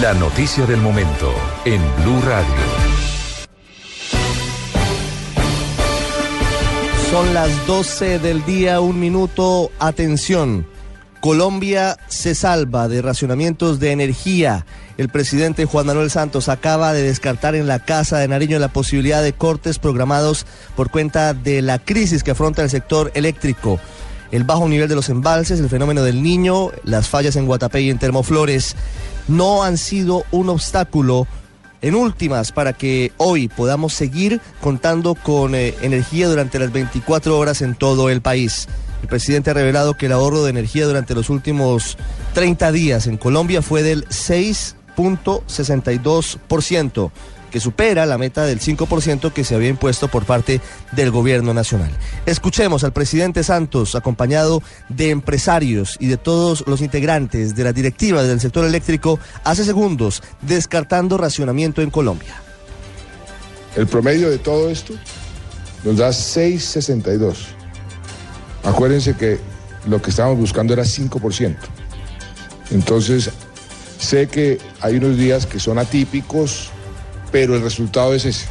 La noticia del momento en Blue Radio. Son las 12 del día, un minuto. Atención. Colombia se salva de racionamientos de energía. El presidente Juan Manuel Santos acaba de descartar en la Casa de Nariño la posibilidad de cortes programados por cuenta de la crisis que afronta el sector eléctrico. El bajo nivel de los embalses, el fenómeno del niño, las fallas en Guatapé y en Termoflores no han sido un obstáculo en últimas para que hoy podamos seguir contando con eh, energía durante las 24 horas en todo el país. El presidente ha revelado que el ahorro de energía durante los últimos 30 días en Colombia fue del 6.62%, que supera la meta del 5% que se había impuesto por parte del gobierno nacional. Escuchemos al presidente Santos, acompañado de empresarios y de todos los integrantes de la directiva del sector eléctrico, hace segundos, descartando racionamiento en Colombia. El promedio de todo esto nos da 6.62. Acuérdense que lo que estábamos buscando era 5%. Entonces, sé que hay unos días que son atípicos, pero el resultado es ese.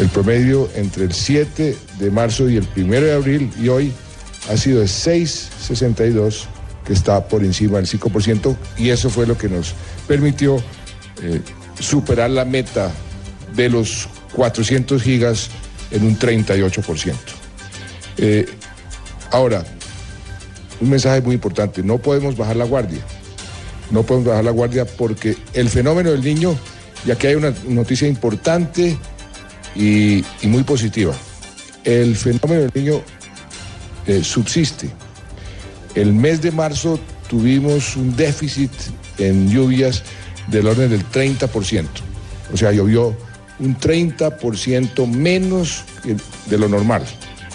El promedio entre el 7 de marzo y el 1 de abril y hoy ha sido de 6,62, que está por encima del 5%, y eso fue lo que nos permitió eh, superar la meta de los 400 gigas en un 38%. Eh, ahora, un mensaje muy importante, no podemos bajar la guardia, no podemos bajar la guardia porque el fenómeno del niño, y aquí hay una noticia importante y, muy positiva, el fenómeno del niño eh, subsiste. El mes de marzo tuvimos un déficit en lluvias del orden del 30%, o sea, llovió un 30% menos de lo normal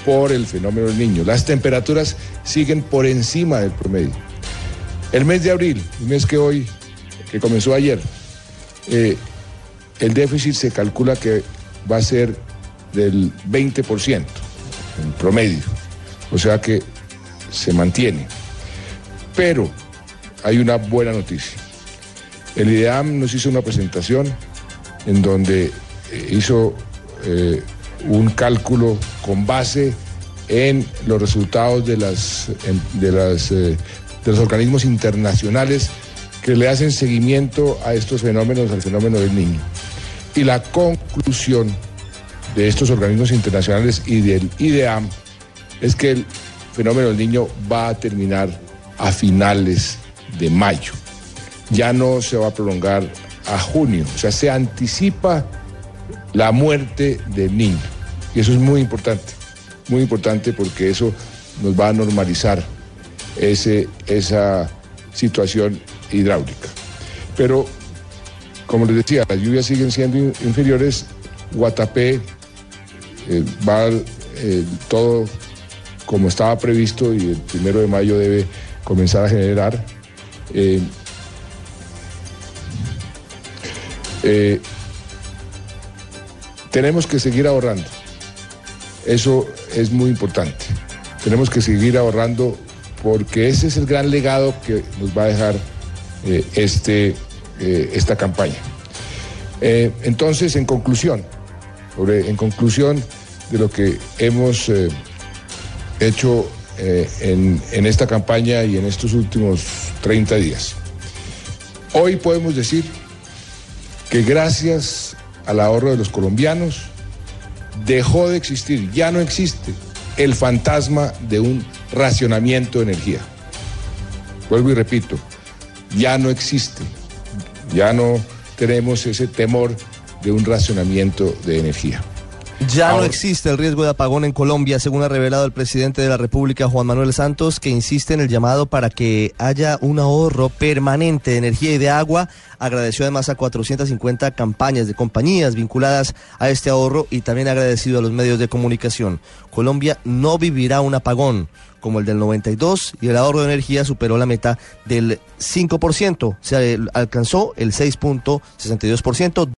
por el fenómeno del niño. Las temperaturas siguen por encima del promedio. El mes de abril, el mes que hoy, que comenzó ayer, eh, el déficit se calcula que va a ser del 20% en promedio. O sea que se mantiene. Pero hay una buena noticia. El IDEAM nos hizo una presentación en donde eh, hizo eh, un cálculo con base en los resultados de, las, de, las, eh, de los organismos internacionales que le hacen seguimiento a estos fenómenos, al fenómeno del niño. Y la conclusión de estos organismos internacionales y del IDEAM es que el fenómeno del niño va a terminar a finales de mayo. Ya no se va a prolongar a junio, o sea, se anticipa la muerte del niño. Y eso es muy importante, muy importante porque eso nos va a normalizar ese, esa situación hidráulica. Pero, como les decía, las lluvias siguen siendo inferiores. Guatapé va todo como estaba previsto y el primero de mayo debe comenzar a generar. Eh, eh, tenemos que seguir ahorrando. Eso es muy importante. Tenemos que seguir ahorrando porque ese es el gran legado que nos va a dejar eh, este, eh, esta campaña. Eh, entonces, en conclusión, sobre, en conclusión de lo que hemos hecho en, en esta campaña y en estos últimos 30 días, hoy podemos decir que gracias al ahorro de los colombianos dejó de existir, ya no existe el fantasma de un racionamiento de energía. Vuelvo y repito, ya no existe, ya no tenemos ese temor de un racionamiento de energía. Ya no existe el riesgo de apagón en Colombia, según ha revelado el presidente de la República, Juan Manuel Santos, que insiste en el llamado para que haya un ahorro permanente de energía y de agua. Agradeció además a 450 campañas de compañías vinculadas a este ahorro y también ha agradecido a los medios de comunicación. Colombia no vivirá un apagón como el del 92 y el ahorro de energía superó la meta del 5%, se alcanzó el 6.62%.